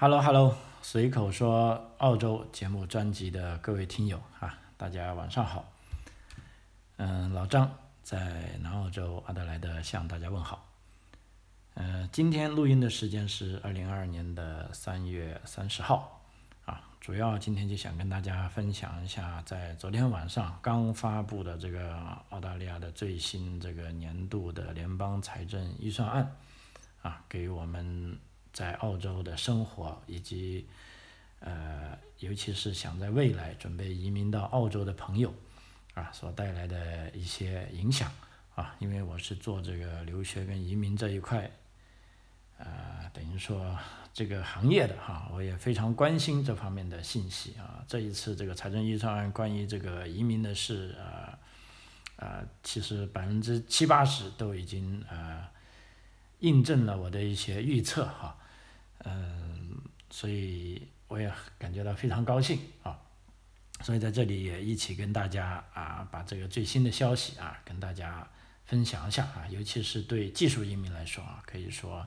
Hello Hello，随口说澳洲节目专辑的各位听友啊，大家晚上好。嗯，老张在南澳洲阿德莱德向大家问好。嗯，今天录音的时间是二零二二年的三月三十号啊，主要今天就想跟大家分享一下，在昨天晚上刚发布的这个澳大利亚的最新这个年度的联邦财政预算案啊，给我们。在澳洲的生活，以及呃，尤其是想在未来准备移民到澳洲的朋友，啊，所带来的一些影响啊，因为我是做这个留学跟移民这一块，呃，等于说这个行业的哈，我也非常关心这方面的信息啊。这一次这个财政预算案关于这个移民的事，呃，呃，其实百分之七八十都已经呃印证了我的一些预测哈。嗯，所以我也感觉到非常高兴啊，所以在这里也一起跟大家啊，把这个最新的消息啊，跟大家分享一下啊，尤其是对技术移民来说啊，可以说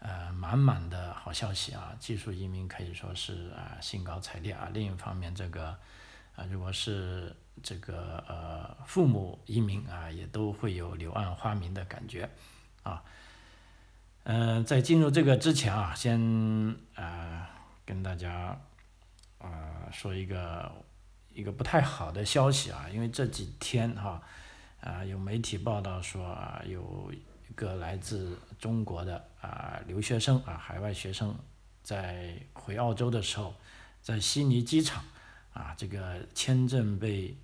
呃满满的好消息啊，技术移民可以说是啊兴高采烈啊。另一方面，这个啊如果是这个呃父母移民啊，也都会有柳暗花明的感觉啊。嗯，在进入这个之前啊，先啊跟大家啊说一个一个不太好的消息啊，因为这几天哈啊有媒体报道说啊有一个来自中国的啊留学生啊海外学生在回澳洲的时候，在悉尼机场啊这个签证被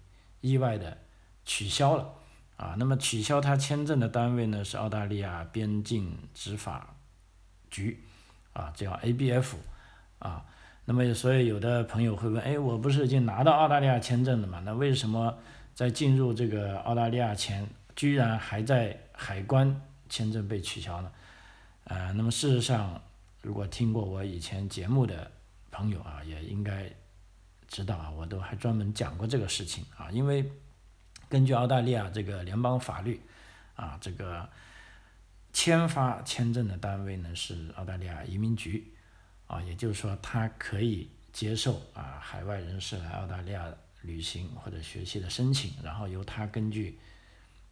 意外的取消了。啊，那么取消他签证的单位呢是澳大利亚边境执法局，啊，叫 ABF，啊，那么所以有的朋友会问，哎，我不是已经拿到澳大利亚签证了吗？那为什么在进入这个澳大利亚前，居然还在海关签证被取消呢？啊，那么事实上，如果听过我以前节目的朋友啊，也应该知道啊，我都还专门讲过这个事情啊，因为。根据澳大利亚这个联邦法律，啊，这个签发签证的单位呢是澳大利亚移民局，啊，也就是说，它可以接受啊海外人士来澳大利亚旅行或者学习的申请，然后由他根据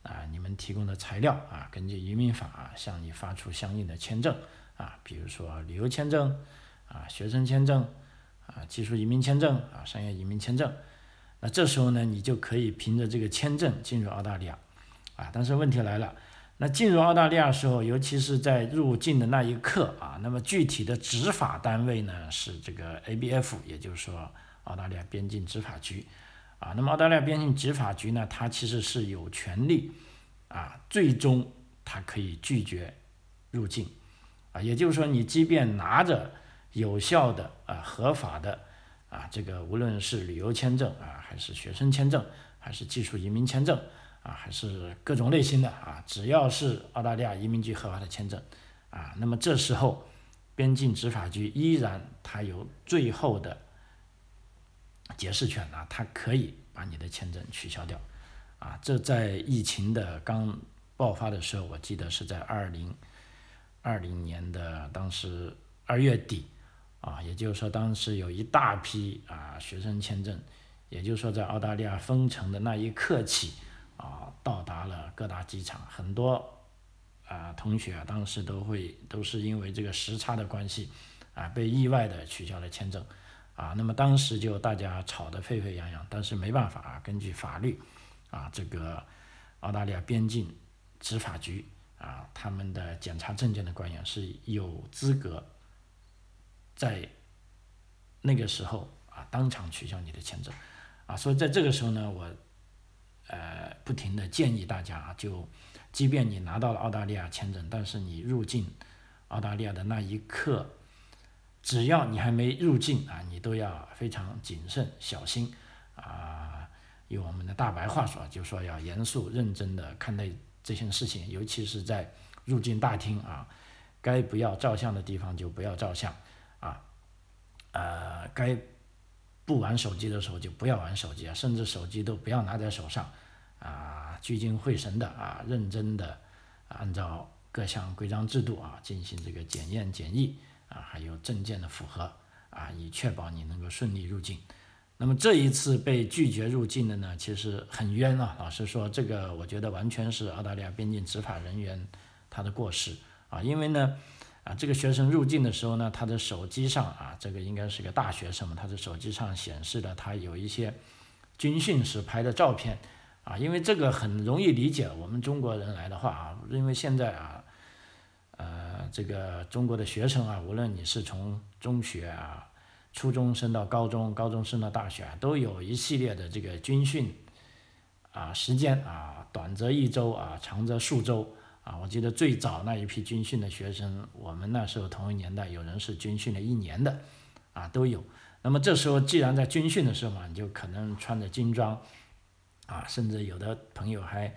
啊你们提供的材料啊，根据移民法向你发出相应的签证啊，比如说旅游签证啊、学生签证啊、技术移民签证啊、商业移民签证。那这时候呢，你就可以凭着这个签证进入澳大利亚，啊，但是问题来了，那进入澳大利亚时候，尤其是在入境的那一刻啊，那么具体的执法单位呢是这个 ABF，也就是说澳大利亚边境执法局，啊，那么澳大利亚边境执法局呢，它其实是有权利，啊，最终它可以拒绝入境，啊，也就是说你即便拿着有效的啊合法的。啊，这个无论是旅游签证啊，还是学生签证，还是技术移民签证啊，还是各种类型的啊，只要是澳大利亚移民局合法的签证啊，那么这时候边境执法局依然它有最后的解释权啊，它可以把你的签证取消掉啊。这在疫情的刚爆发的时候，我记得是在二零二零年的当时二月底。啊，也就是说，当时有一大批啊学生签证，也就是说，在澳大利亚封城的那一刻起，啊，到达了各大机场，很多啊同学啊，当时都会都是因为这个时差的关系，啊，被意外的取消了签证，啊，那么当时就大家吵得沸沸扬扬，但是没办法啊，根据法律，啊，这个澳大利亚边境执法局啊，他们的检查证件的官员是有资格。在那个时候啊，当场取消你的签证，啊，所以在这个时候呢，我呃不停的建议大家啊，就即便你拿到了澳大利亚签证，但是你入境澳大利亚的那一刻，只要你还没入境啊，你都要非常谨慎小心啊，用我们的大白话说，就说要严肃认真的看待这些事情，尤其是在入境大厅啊，该不要照相的地方就不要照相。啊，呃，该不玩手机的时候就不要玩手机啊，甚至手机都不要拿在手上，啊，聚精会神的啊，认真的按照各项规章制度啊进行这个检验检疫啊，还有证件的符合啊，以确保你能够顺利入境。那么这一次被拒绝入境的呢，其实很冤啊。老实说，这个我觉得完全是澳大利亚边境执法人员他的过失啊，因为呢，啊，这个学生入境的时候呢，他的手机上啊，这个应该是个大学生嘛，他的手机上显示的他有一些军训时拍的照片啊，因为这个很容易理解，我们中国人来的话啊，因为现在啊。呃，这个中国的学生啊，无论你是从中学啊、初中升到高中，高中升到大学，都有一系列的这个军训啊时间啊，短则一周啊，长则数周啊。我记得最早那一批军训的学生，我们那时候同一年代，有人是军训了一年的啊，都有。那么这时候既然在军训的时候嘛，你就可能穿着军装啊，甚至有的朋友还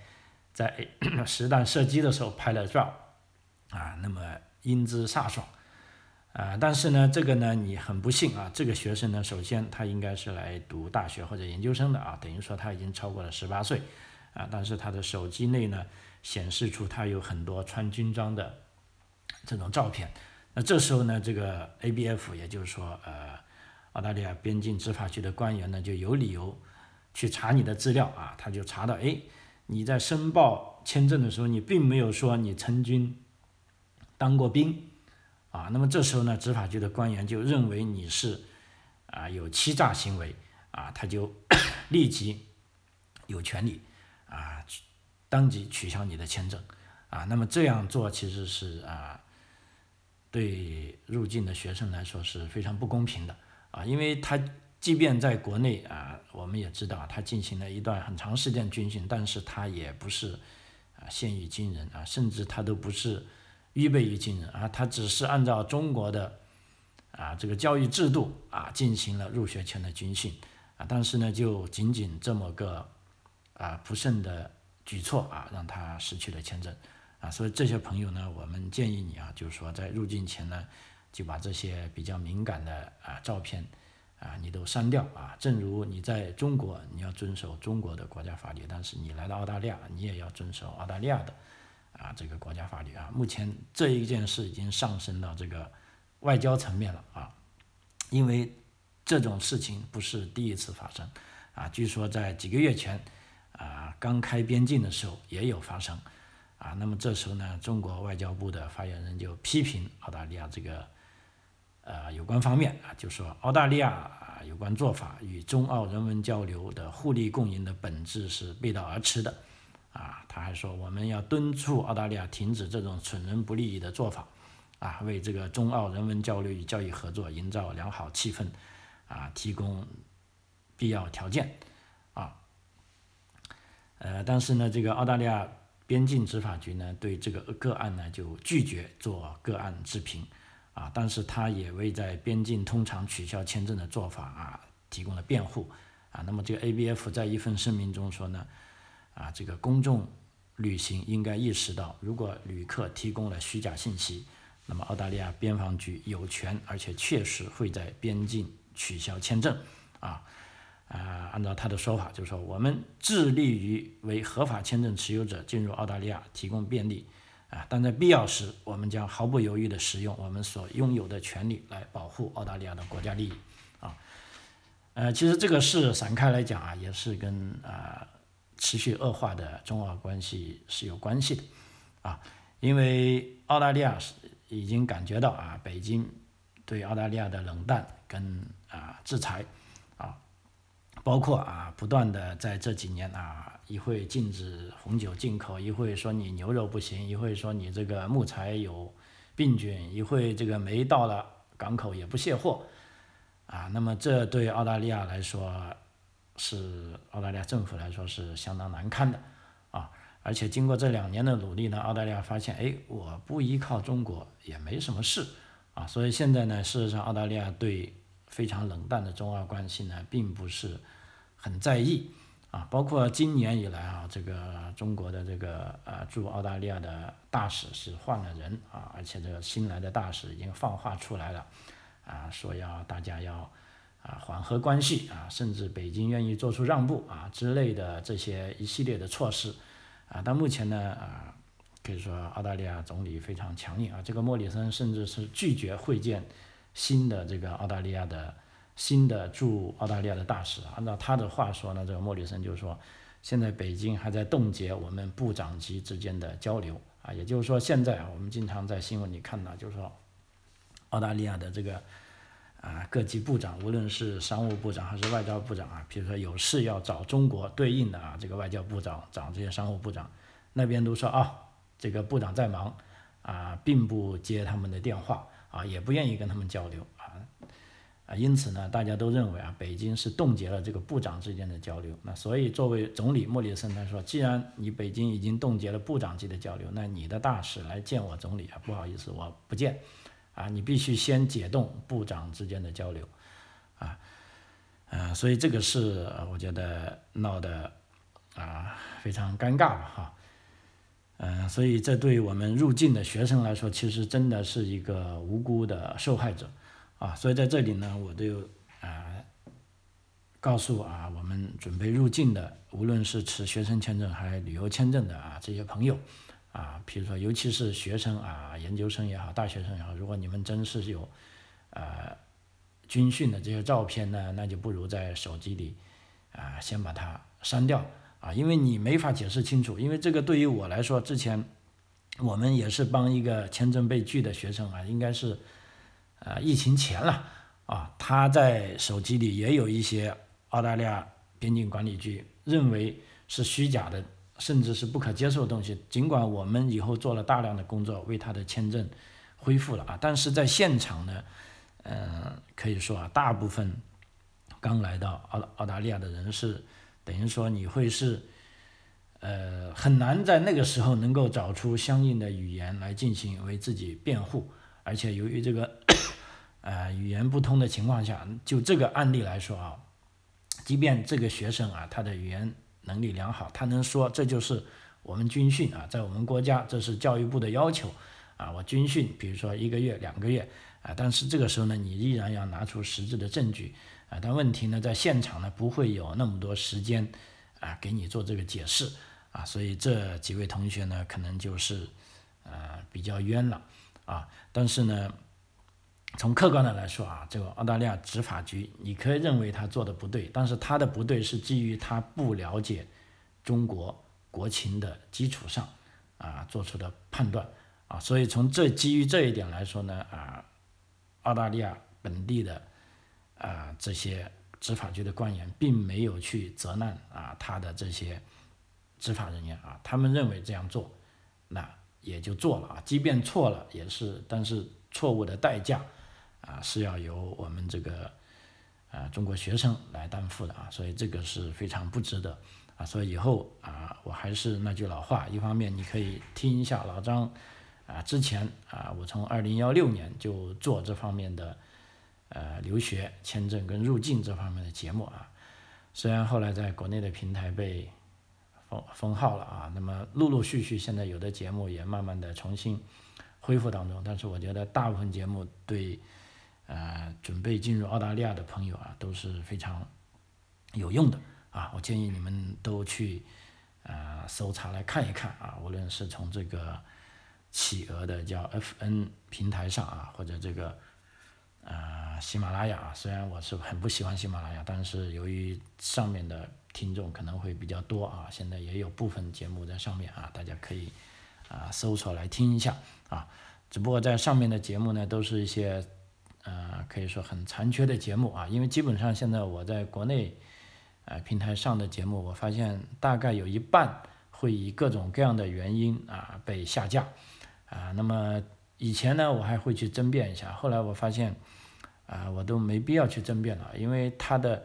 在 实弹射击的时候拍了照。啊，那么英姿飒爽，啊，但是呢，这个呢，你很不幸啊，这个学生呢，首先他应该是来读大学或者研究生的啊，等于说他已经超过了十八岁，啊，但是他的手机内呢，显示出他有很多穿军装的这种照片，那这时候呢，这个 ABF 也就是说，呃，澳大利亚边境执法局的官员呢，就有理由去查你的资料啊，他就查到，哎，你在申报签证的时候，你并没有说你曾经。当过兵，啊，那么这时候呢，执法局的官员就认为你是啊有欺诈行为，啊，他就 立即有权利啊当即取消你的签证，啊，那么这样做其实是啊对入境的学生来说是非常不公平的，啊，因为他即便在国内啊，我们也知道他进行了一段很长时间军训，但是他也不是啊现役军人啊，甚至他都不是。预备役军人啊，他只是按照中国的啊这个教育制度啊进行了入学前的军训啊，但是呢，就仅仅这么个啊不慎的举措啊，让他失去了签证。啊，所以这些朋友呢，我们建议你啊，就是说在入境前呢，就把这些比较敏感的啊照片啊你都删掉啊，正如你在中国你要遵守中国的国家法律，但是你来到澳大利亚，你也要遵守澳大利亚的。啊，这个国家法律啊，目前这一件事已经上升到这个外交层面了啊，因为这种事情不是第一次发生啊，据说在几个月前啊，刚开边境的时候也有发生。啊，那么这时候呢，中国外交部的发言人就批评澳大利亚这个呃有关方面啊，就说澳大利亚啊有关做法与中澳人文交流的互利共赢的本质是背道而驰的。啊，他还说我们要敦促澳大利亚停止这种损人不利己的做法，啊，为这个中澳人文交流与教育合作营造良好气氛，啊，提供必要条件，呃，但是呢，这个澳大利亚边境执法局呢，对这个个案呢就拒绝做个案置评，啊，但是他也为在边境通常取消签证的做法啊提供了辩护，啊，那么这个 ABF 在一份声明中说呢。啊，这个公众旅行应该意识到，如果旅客提供了虚假信息，那么澳大利亚边防局有权而且确实会在边境取消签证。啊，啊，按照他的说法，就是说我们致力于为合法签证持有者进入澳大利亚提供便利。啊，但在必要时，我们将毫不犹豫地使用我们所拥有的权利来保护澳大利亚的国家利益。啊，呃，其实这个事散开来讲啊，也是跟啊。持续恶化的中澳关系是有关系的，啊，因为澳大利亚是已经感觉到啊，北京对澳大利亚的冷淡跟啊制裁，包括啊不断的在这几年啊，一会禁止红酒进口，一会说你牛肉不行，一会说你这个木材有病菌，一会这个煤到了港口也不卸货，啊，那么这对澳大利亚来说。是澳大利亚政府来说是相当难堪的，啊，而且经过这两年的努力呢，澳大利亚发现，哎，我不依靠中国也没什么事，啊，所以现在呢，事实上澳大利亚对非常冷淡的中澳关系呢，并不是很在意，啊，包括今年以来啊，这个中国的这个呃驻澳大利亚的大使是换了人啊，而且这个新来的大使已经放话出来了，啊，说要大家要。啊，缓和关系啊，甚至北京愿意做出让步啊之类的这些一系列的措施，啊，到目前呢啊，可以说澳大利亚总理非常强硬啊，这个莫里森甚至是拒绝会见新的这个澳大利亚的新的驻澳大利亚的大使。按照他的话说呢，这个莫里森就是说，现在北京还在冻结我们部长级之间的交流啊，也就是说现在啊，我们经常在新闻里看到，就是说澳大利亚的这个。啊，各级部长，无论是商务部长还是外交部长啊，比如说有事要找中国对应的啊，这个外交部长找这些商务部长，那边都说啊，这个部长在忙啊，并不接他们的电话啊，也不愿意跟他们交流啊啊，因此呢，大家都认为啊，北京是冻结了这个部长之间的交流。那所以作为总理莫里森他说，既然你北京已经冻结了部长级的交流，那你的大使来见我总理啊，不好意思，我不见。啊，你必须先解冻部长之间的交流，啊，呃，所以这个事我觉得闹得啊非常尴尬吧，哈，嗯，所以这对我们入境的学生来说，其实真的是一个无辜的受害者，啊，所以在这里呢，我就啊告诉啊我们准备入境的，无论是持学生签证还是旅游签证的啊这些朋友。啊，比如说，尤其是学生啊，研究生也好，大学生也好，如果你们真是有，呃，军训的这些照片呢，那就不如在手机里，啊，先把它删掉啊，因为你没法解释清楚。因为这个对于我来说，之前我们也是帮一个签证被拒的学生啊，应该是，呃，疫情前了啊，他在手机里也有一些澳大利亚边境管理局认为是虚假的。甚至是不可接受的东西，尽管我们以后做了大量的工作，为他的签证恢复了啊，但是在现场呢，嗯，可以说啊，大部分刚来到澳澳大利亚的人是，等于说你会是，呃，很难在那个时候能够找出相应的语言来进行为自己辩护，而且由于这个，呃，语言不通的情况下，就这个案例来说啊，即便这个学生啊，他的语言。能力良好，他能说这就是我们军训啊，在我们国家这是教育部的要求啊。我军训，比如说一个月、两个月啊，但是这个时候呢，你依然要拿出实质的证据但问题呢，在现场呢，不会有那么多时间啊，给你做这个解释啊。所以这几位同学呢，可能就是呃比较冤了啊。但是呢，从客观的来说啊，这个澳大利亚执法局，你可以认为他做的不对，但是他的不对是基于他不了解中国国情的基础上啊做出的判断啊，所以从这基于这一点来说呢啊，澳大利亚本地的啊这些执法局的官员并没有去责难啊他的这些执法人员啊，他们认为这样做那也就做了啊，即便错了也是，但是错误的代价。啊，是要由我们这个，啊，中国学生来担负的啊，所以这个是非常不值得啊。所以以后啊，我还是那句老话，一方面你可以听一下老张啊，之前啊，我从二零幺六年就做这方面的呃留学签证跟入境这方面的节目啊。虽然后来在国内的平台被封封号了啊，那么陆陆续续现在有的节目也慢慢的重新恢复当中，但是我觉得大部分节目对。呃，准备进入澳大利亚的朋友啊，都是非常有用的啊！我建议你们都去呃搜查来看一看啊，无论是从这个企鹅的叫 FN 平台上啊，或者这个喜马拉雅，虽然我是很不喜欢喜马拉雅，但是由于上面的听众可能会比较多啊，现在也有部分节目在上面啊，大家可以啊搜索来听一下啊。只不过在上面的节目呢，都是一些。呃，可以说很残缺的节目啊，因为基本上现在我在国内，呃，平台上的节目，我发现大概有一半会以各种各样的原因啊被下架，啊，那么以前呢，我还会去争辩一下，后来我发现，啊，我都没必要去争辩了，因为他的，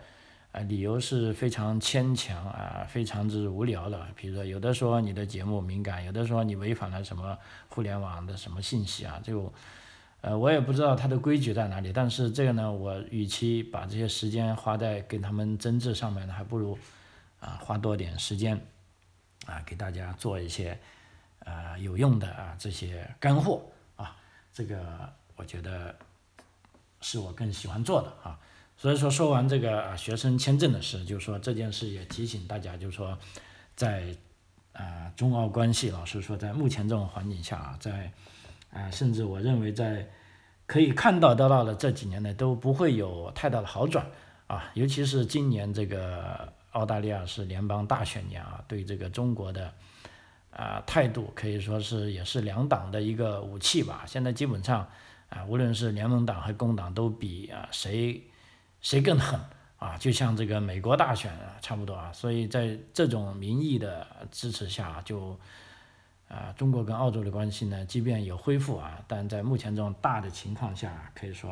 啊，理由是非常牵强啊，非常之无聊的，比如说有的说你的节目敏感，有的说你违反了什么互联网的什么信息啊，就。呃，我也不知道他的规矩在哪里，但是这个呢，我与其把这些时间花在跟他们争执上面呢，还不如啊花多点时间啊给大家做一些呃有用的啊这些干货啊，这个我觉得是我更喜欢做的啊。所以说说完这个啊学生签证的事，就是说这件事也提醒大家，就是说在啊中澳关系，老实说，在目前这种环境下啊，在啊甚至我认为在可以看到得到的这几年呢，都不会有太大的好转啊，尤其是今年这个澳大利亚是联邦大选年啊，对这个中国的啊态度可以说是也是两党的一个武器吧。现在基本上啊，无论是联盟党和工党都比啊谁谁更狠。啊，就像这个美国大选啊，差不多啊，所以在这种民意的支持下，就啊，中国跟澳洲的关系呢，即便有恢复啊，但在目前这种大的情况下，可以说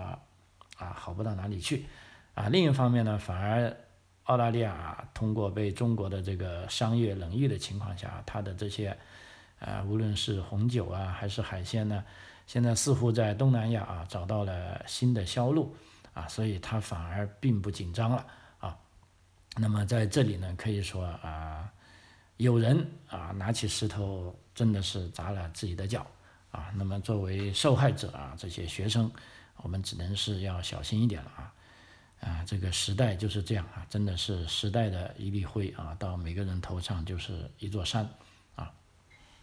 啊，好不到哪里去啊。另一方面呢，反而澳大利亚通过被中国的这个商业冷遇的情况下，它的这些啊，无论是红酒啊，还是海鲜呢，现在似乎在东南亚啊找到了新的销路。啊，所以他反而并不紧张了啊。那么在这里呢，可以说啊，有人啊拿起石头真的是砸了自己的脚啊。那么作为受害者啊，这些学生，我们只能是要小心一点了啊。啊，这个时代就是这样啊，真的是时代的一粒灰啊，到每个人头上就是一座山啊。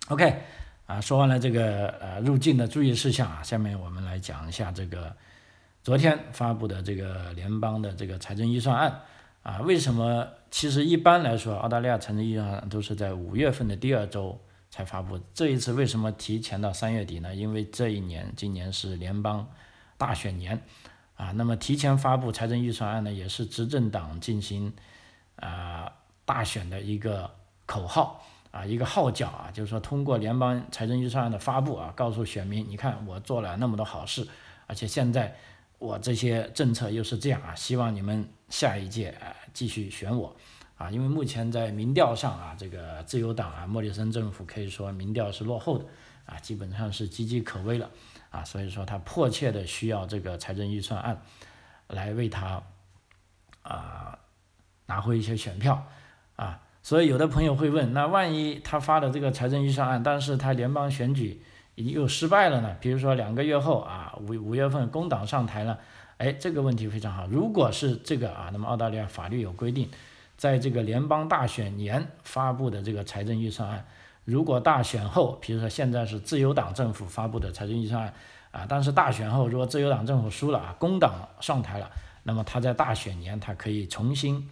OK，啊，说完了这个呃入境的注意事项啊，下面我们来讲一下这个。昨天发布的这个联邦的这个财政预算案啊，为什么？其实一般来说，澳大利亚财政预算案都是在五月份的第二周才发布。这一次为什么提前到三月底呢？因为这一年，今年是联邦大选年啊。那么提前发布财政预算案呢，也是执政党进行啊大选的一个口号啊，一个号角啊，就是说通过联邦财政预算案的发布啊，告诉选民，你看我做了那么多好事，而且现在。我这些政策又是这样啊，希望你们下一届啊继续选我啊，因为目前在民调上啊，这个自由党啊，莫里森政府可以说民调是落后的啊，基本上是岌岌可危了啊，所以说他迫切的需要这个财政预算案来为他啊拿回一些选票啊，所以有的朋友会问，那万一他发的这个财政预算案，但是他联邦选举。又失败了呢？比如说两个月后啊，五五月份工党上台了，哎，这个问题非常好。如果是这个啊，那么澳大利亚法律有规定，在这个联邦大选年发布的这个财政预算案，如果大选后，比如说现在是自由党政府发布的财政预算案啊，但是大选后如果自由党政府输了啊，工党上台了，那么他在大选年他可以重新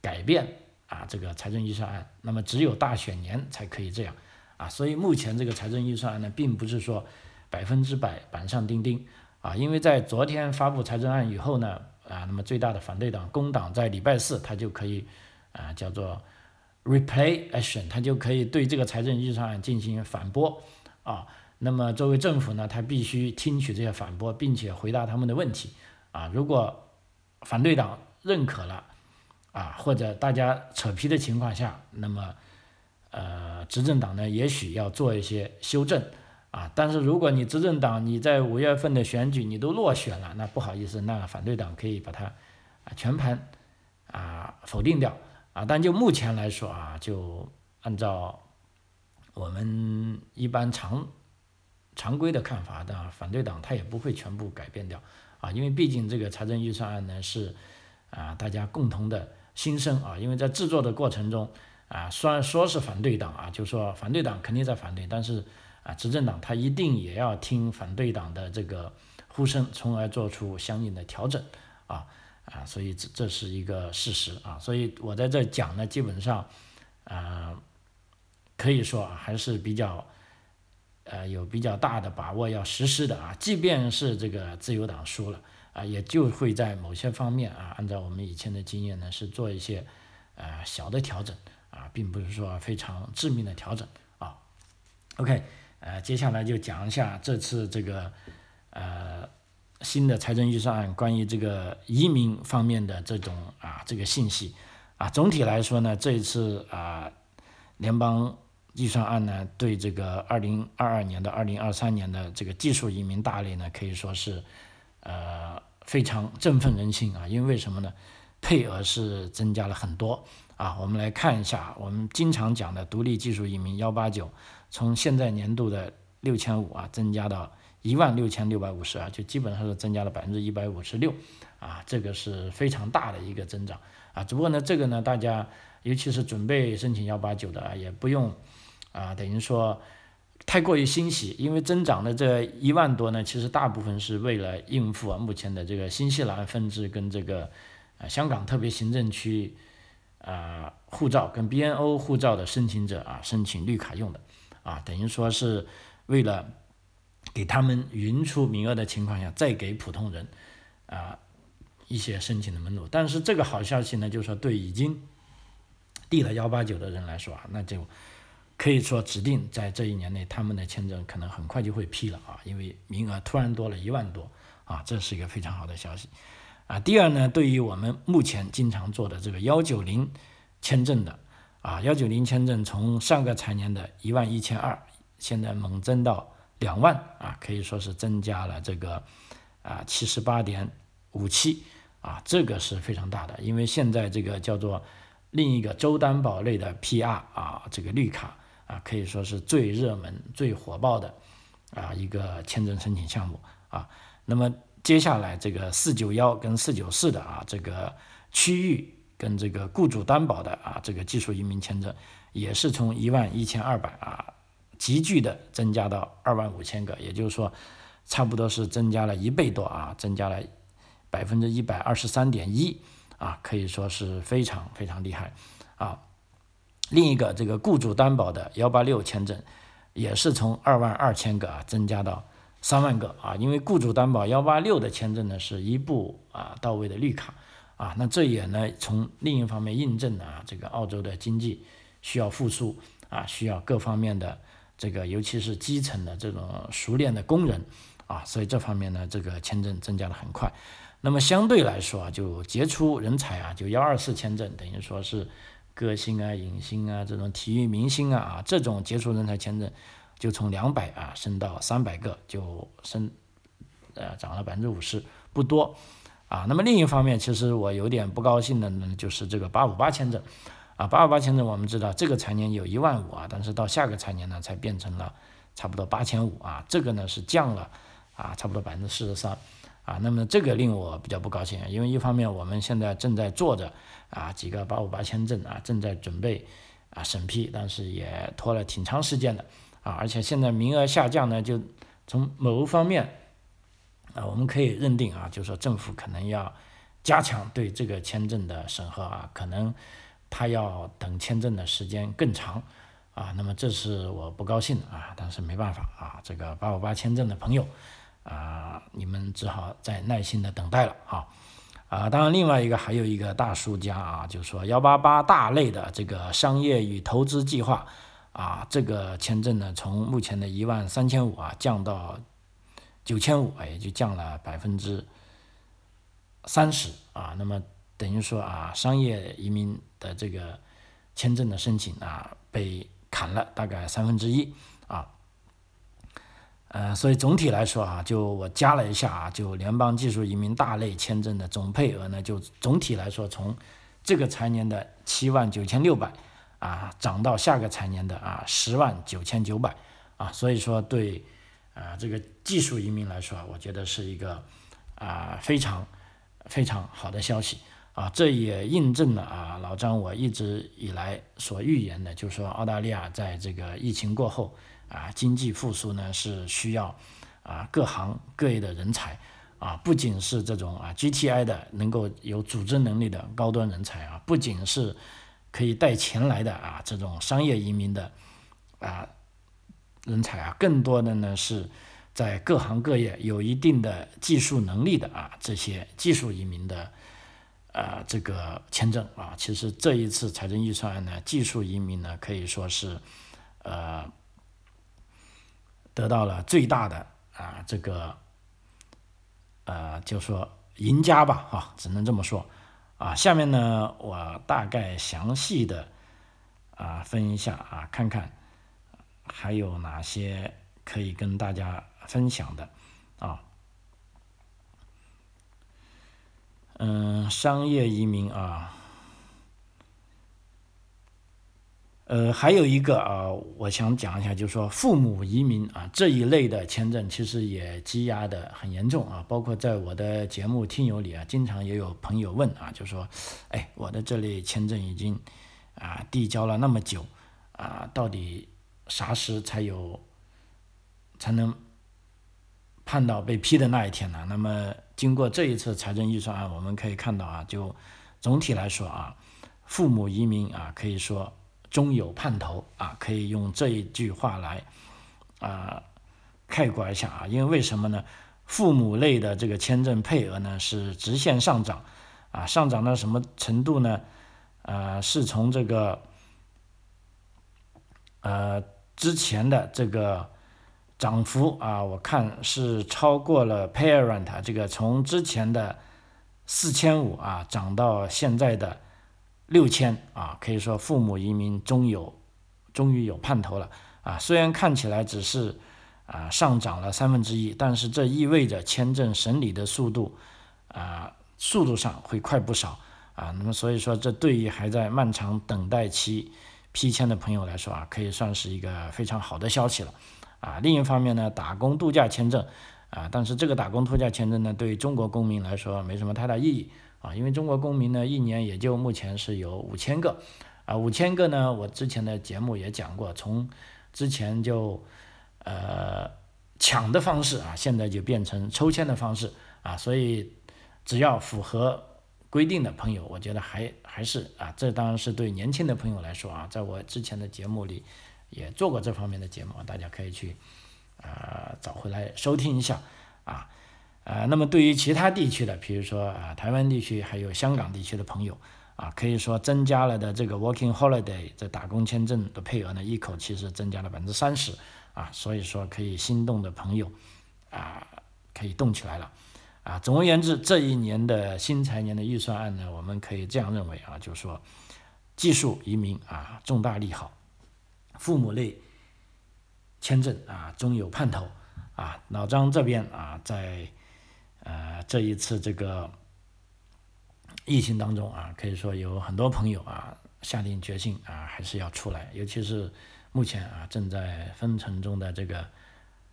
改变啊这个财政预算案，那么只有大选年才可以这样。啊，所以目前这个财政预算案呢，并不是说百分之百板上钉钉啊，因为在昨天发布财政案以后呢，啊，那么最大的反对党工党在礼拜四他就可以啊叫做 replay action，他就可以对这个财政预算案进行反驳啊，那么作为政府呢，他必须听取这些反驳，并且回答他们的问题啊，如果反对党认可了啊，或者大家扯皮的情况下，那么。呃，执政党呢，也许要做一些修正啊。但是如果你执政党你在五月份的选举你都落选了，那不好意思，那反对党可以把它啊全盘啊否定掉啊。但就目前来说啊，就按照我们一般常常规的看法的，反对党他也不会全部改变掉啊，因为毕竟这个财政预算案呢是啊大家共同的心声啊，因为在制作的过程中。啊，虽然说是反对党啊，就说反对党肯定在反对，但是啊，执政党他一定也要听反对党的这个呼声，从而做出相应的调整啊啊，所以这这是一个事实啊，所以我在这讲呢，基本上啊，可以说啊还是比较呃有比较大的把握要实施的啊，即便是这个自由党输了啊，也就会在某些方面啊，按照我们以前的经验呢，是做一些呃小的调整。啊，并不是说非常致命的调整啊。OK，呃，接下来就讲一下这次这个呃新的财政预算案关于这个移民方面的这种啊这个信息啊。总体来说呢，这一次啊联邦预算案呢对这个二零二二年到二零二三年的这个技术移民大类呢可以说是呃非常振奋人心啊。因为什么呢？配额是增加了很多。啊，我们来看一下，我们经常讲的独立技术移民幺八九，从现在年度的六千五啊，增加到一万六千六百五十啊，就基本上是增加了百分之一百五十六啊，这个是非常大的一个增长啊。只不过呢，这个呢，大家尤其是准备申请幺八九的啊，也不用啊，等于说太过于欣喜，因为增长的这一万多呢，其实大部分是为了应付啊目前的这个新西兰分支跟这个啊香港特别行政区啊护照跟 BNO 护照的申请者啊申请绿卡用的啊，等于说是为了给他们匀出名额的情况下，再给普通人啊一些申请的门路。但是这个好消息呢，就是说对已经递了幺八九的人来说啊，那就。可以说，指定在这一年内，他们的签证可能很快就会批了啊，因为名额突然多了一万多啊，这是一个非常好的消息啊。第二呢，对于我们目前经常做的这个幺九零签证的啊，幺九零签证从上个财年的一万一千二，现在猛增到两万啊，可以说是增加了这个啊七十八点五七啊，这个是非常大的，因为现在这个叫做另一个州担保类的 PR 啊，这个绿卡。啊，可以说是最热门、最火爆的啊一个签证申请项目啊。那么接下来这个四九幺跟四九四的啊，这个区域跟这个雇主担保的啊，这个技术移民签证也是从一万一千二百啊，急剧的增加到二万五千个，也就是说，差不多是增加了一倍多啊，增加了百分之一百二十三点一啊，可以说是非常非常厉害啊。另一个这个雇主担保的幺八六签证，也是从二万二千个啊增加到三万个啊，因为雇主担保幺八六的签证呢是一步啊到位的绿卡啊，那这也呢从另一方面印证了啊这个澳洲的经济需要复苏啊，需要各方面的这个尤其是基层的这种熟练的工人啊，所以这方面呢这个签证增加的很快。那么相对来说啊，就杰出人才啊，就幺二四签证等于说是。歌星啊、影星啊、这种体育明星啊啊，这种杰出人才签证就从两百啊升到三百个，就升呃涨了百分之五十，不多啊。那么另一方面，其实我有点不高兴的呢，就是这个八五八签证啊，八五八签证我们知道这个财年有一万五啊，但是到下个财年呢才变成了差不多八千五啊，这个呢是降了啊差不多百分之四十三。啊，那么这个令我比较不高兴，因为一方面我们现在正在做着啊几个八五八签证啊，正在准备啊审批，但是也拖了挺长时间的啊，而且现在名额下降呢，就从某方面啊，我们可以认定啊，就是说政府可能要加强对这个签证的审核啊，可能他要等签证的时间更长啊，那么这是我不高兴啊，但是没办法啊，这个八五八签证的朋友。啊，你们只好再耐心的等待了啊！啊，当然，另外一个还有一个大输家啊，就是说幺八八大类的这个商业与投资计划啊，这个签证呢，从目前的一万三千五啊降到九千五，也就降了百分之三十啊。那么等于说啊，商业移民的这个签证的申请啊，被砍了大概三分之一啊。呃，所以总体来说啊，就我加了一下啊，就联邦技术移民大类签证的总配额呢，就总体来说从这个财年的七万九千六百啊，涨到下个财年的啊十万九千九百啊，所以说对啊这个技术移民来说，我觉得是一个啊非常非常好的消息啊，这也印证了啊老张我一直以来所预言的，就是说澳大利亚在这个疫情过后。啊，经济复苏呢是需要啊各行各业的人才啊，不仅是这种啊 GTI 的能够有组织能力的高端人才啊，不仅是可以带钱来的啊这种商业移民的啊人才啊，更多的呢是在各行各业有一定的技术能力的啊这些技术移民的啊这个签证啊，其实这一次财政预算案呢，技术移民呢可以说是呃。得到了最大的啊这个呃就说赢家吧啊只能这么说啊下面呢我大概详细的啊分一下啊看看还有哪些可以跟大家分享的啊嗯商业移民啊。呃，还有一个啊，我想讲一下，就是说父母移民啊这一类的签证，其实也积压的很严重啊。包括在我的节目听友里啊，经常也有朋友问啊，就说，哎，我的这类签证已经啊递交了那么久啊，到底啥时才有才能判到被批的那一天呢？那么经过这一次财政预算案，我们可以看到啊，就总体来说啊，父母移民啊，可以说终有盼头啊，可以用这一句话来啊概括一下啊，因为为什么呢？父母类的这个签证配额呢是直线上涨啊，上涨到什么程度呢？呃，是从这个呃之前的这个涨幅啊，我看是超过了 parent 这个从之前的四千五啊涨到现在的六千啊，可以说父母移民终有终于有盼头了啊，虽然看起来只是。啊，上涨了三分之一，但是这意味着签证审理的速度，啊，速度上会快不少啊。那么所以说，这对于还在漫长等待期批签的朋友来说啊，可以算是一个非常好的消息了啊。另一方面呢，打工度假签证啊，但是这个打工度假签证呢，对于中国公民来说没什么太大意义啊，因为中国公民呢，一年也就目前是有五千个啊，五千个呢，我之前的节目也讲过，从之前就。呃，抢的方式啊，现在就变成抽签的方式啊，所以只要符合规定的朋友，我觉得还还是啊，这当然是对年轻的朋友来说啊，在我之前的节目里也做过这方面的节目，大家可以去啊找回来收听一下啊，啊，那么对于其他地区的，比如说啊台湾地区还有香港地区的朋友啊，可以说增加了的这个 Working Holiday 这打工签证的配额呢，一口气是增加了百分之三十。啊，所以说可以心动的朋友，啊，可以动起来了，啊，总而言之，这一年的新财年的预算案呢，我们可以这样认为啊，就是说，技术移民啊，重大利好，父母类签证啊，终有盼头，啊，老张这边啊，在呃这一次这个疫情当中啊，可以说有很多朋友啊，下定决心啊，还是要出来，尤其是。目前啊，正在封城中的这个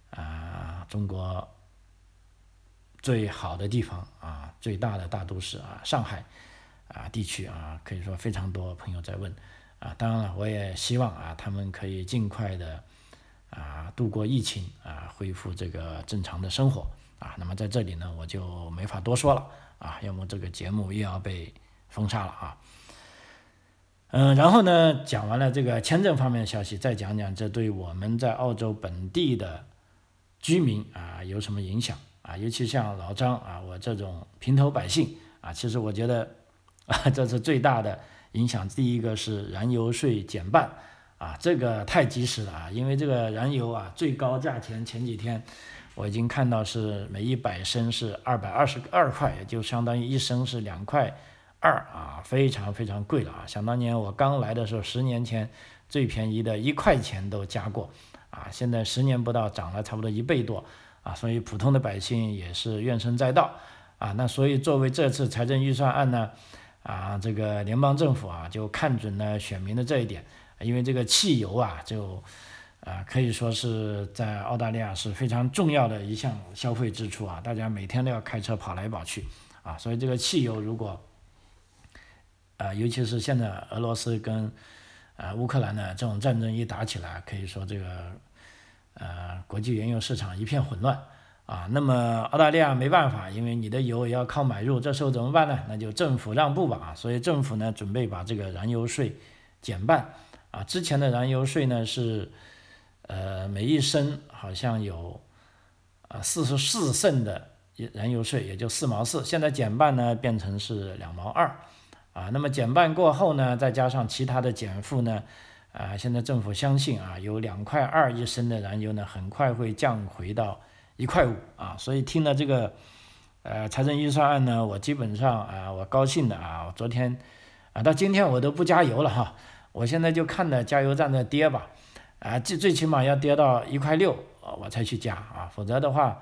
啊，中国最好的地方啊，最大的大都市啊，上海啊地区啊，可以说非常多朋友在问啊。当然了，我也希望啊，他们可以尽快的啊度过疫情啊，恢复这个正常的生活啊。那么在这里呢，我就没法多说了啊，要么这个节目又要被封杀了啊。嗯，然后呢，讲完了这个签证方面的消息，再讲讲这对我们在澳洲本地的居民啊有什么影响啊？尤其像老张啊，我这种平头百姓啊，其实我觉得啊，这是最大的影响。第一个是燃油税减半啊，这个太及时了啊，因为这个燃油啊，最高价钱前几天我已经看到是每一百升是二百二十二块，也就相当于一升是两块。二啊，非常非常贵了啊！想当年我刚来的时候，十年前最便宜的一块钱都加过啊，现在十年不到涨了差不多一倍多啊，所以普通的百姓也是怨声载道啊。那所以作为这次财政预算案呢，啊，这个联邦政府啊就看准了选民的这一点，因为这个汽油啊就啊可以说是在澳大利亚是非常重要的一项消费支出啊，大家每天都要开车跑来跑去啊，所以这个汽油如果啊，尤其是现在俄罗斯跟啊乌克兰的这种战争一打起来，可以说这个呃国际原油市场一片混乱啊。那么澳大利亚没办法，因为你的油也要靠买入，这时候怎么办呢？那就政府让步吧啊。所以政府呢准备把这个燃油税减半啊。之前的燃油税呢是呃每一升好像有啊四十四升的燃油税，也就四毛四，现在减半呢变成是两毛二。啊，那么减半过后呢，再加上其他的减负呢，啊，现在政府相信啊，有两块二一升的燃油呢，很快会降回到一块五啊，所以听了这个，呃，财政预算案呢，我基本上啊，我高兴的啊，我昨天啊，到今天我都不加油了哈，我现在就看着加油站在跌吧，啊，最最起码要跌到一块六啊，我才去加啊，否则的话，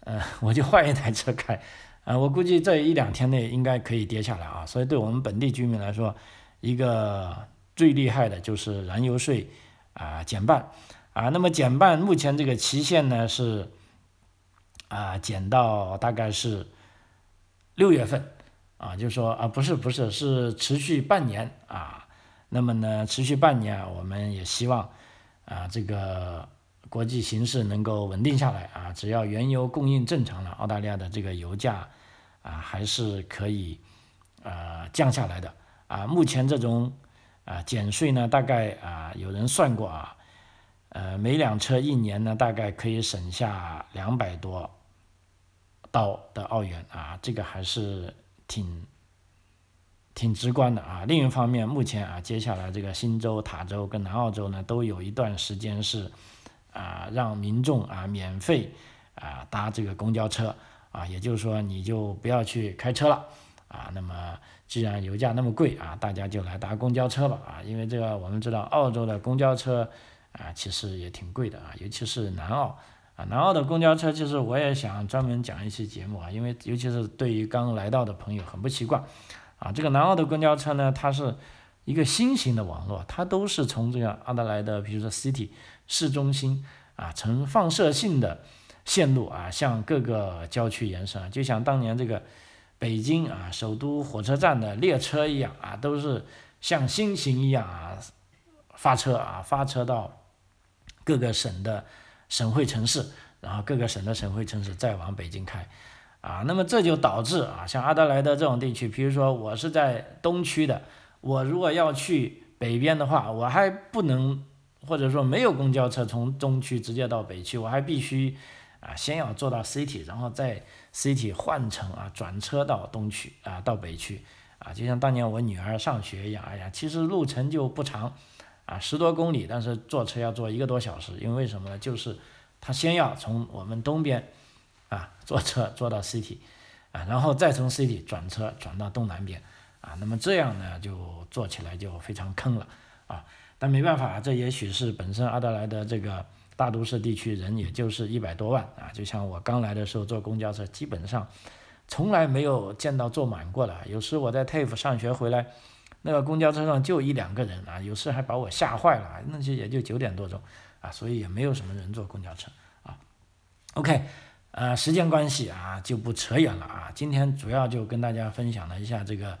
呃，我就换一台车开。啊，我估计这一两天内应该可以跌下来啊，所以对我们本地居民来说，一个最厉害的就是燃油税啊减半啊，那么减半目前这个期限呢是啊减到大概是六月份啊，就说啊不是不是是持续半年啊，那么呢持续半年，我们也希望啊这个国际形势能够稳定下来啊，只要原油供应正常了，澳大利亚的这个油价啊还是可以呃降下来的啊。目前这种啊减税呢，大概啊有人算过啊，呃每辆车一年呢大概可以省下两百多刀的澳元啊，这个还是挺。挺直观的啊。另一方面，目前啊，接下来这个新州、塔州跟南澳洲呢，都有一段时间是啊，让民众啊免费啊搭这个公交车啊，也就是说，你就不要去开车了啊。那么，既然油价那么贵啊，大家就来搭公交车吧啊。因为这个我们知道，澳洲的公交车啊，其实也挺贵的啊，尤其是南澳啊。南澳的公交车，其实我也想专门讲一期节目啊，因为尤其是对于刚来到的朋友很不习惯。啊，这个南澳的公交车呢，它是一个新型的网络，它都是从这个阿德莱的，比如说 City 市中心啊，呈放射性的线路啊，向各个郊区延伸，就像当年这个北京啊首都火车站的列车一样啊，都是像星形一样啊发车啊，发车到各个省的省会城市，然后各个省的省会城市再往北京开。啊，那么这就导致啊，像阿德莱德这种地区，比如说我是在东区的，我如果要去北边的话，我还不能，或者说没有公交车从东区直接到北区，我还必须啊，先要坐到 City，然后在 City 换乘啊，转车到东区啊，到北区啊，就像当年我女儿上学一样，哎呀，其实路程就不长啊，十多公里，但是坐车要坐一个多小时，因为什么呢？就是他先要从我们东边。啊，坐车坐到 City，啊，然后再从 City 转车转到东南边，啊，那么这样呢就坐起来就非常坑了，啊，但没办法，这也许是本身阿德莱德这个大都市地区人也就是一百多万，啊，就像我刚来的时候坐公交车，基本上从来没有见到坐满过的，有时我在 TAFE 上学回来，那个公交车上就一两个人，啊，有时还把我吓坏了，那些也就九点多钟，啊，所以也没有什么人坐公交车，啊，OK。呃，时间关系啊，就不扯远了啊。今天主要就跟大家分享了一下这个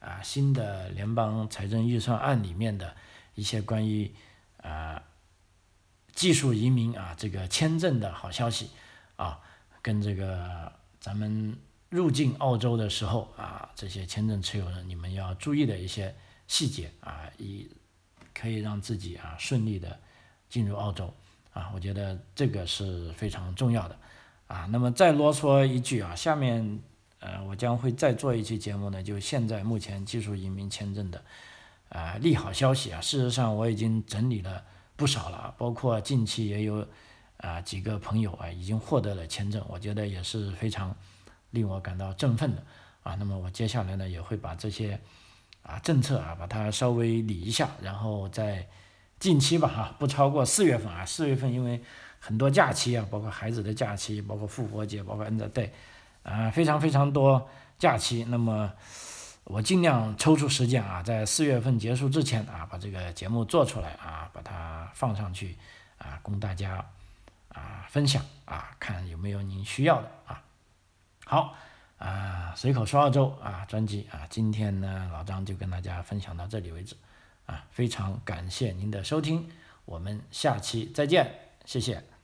啊新的联邦财政预算案里面的一些关于啊技术移民啊这个签证的好消息啊，跟这个咱们入境澳洲的时候啊这些签证持有人你们要注意的一些细节啊，以可以让自己啊顺利的进入澳洲啊，我觉得这个是非常重要的。啊，那么再啰嗦一句啊，下面呃，我将会再做一期节目呢，就现在目前技术移民签证的啊利好消息啊，事实上我已经整理了不少了，包括近期也有啊几个朋友啊已经获得了签证，我觉得也是非常令我感到振奋的啊。那么我接下来呢也会把这些啊政策啊把它稍微理一下，然后在近期吧哈，不超过四月份啊，四月份因为。很多假期啊，包括孩子的假期，包括复活节，包括 N 的 day，啊，非常非常多假期。那么我尽量抽出时间啊，在四月份结束之前啊，把这个节目做出来啊，把它放上去啊，供大家啊分享啊，看有没有您需要的啊。好啊，随口说澳洲啊，专辑啊，今天呢，老张就跟大家分享到这里为止啊，非常感谢您的收听，我们下期再见，谢谢。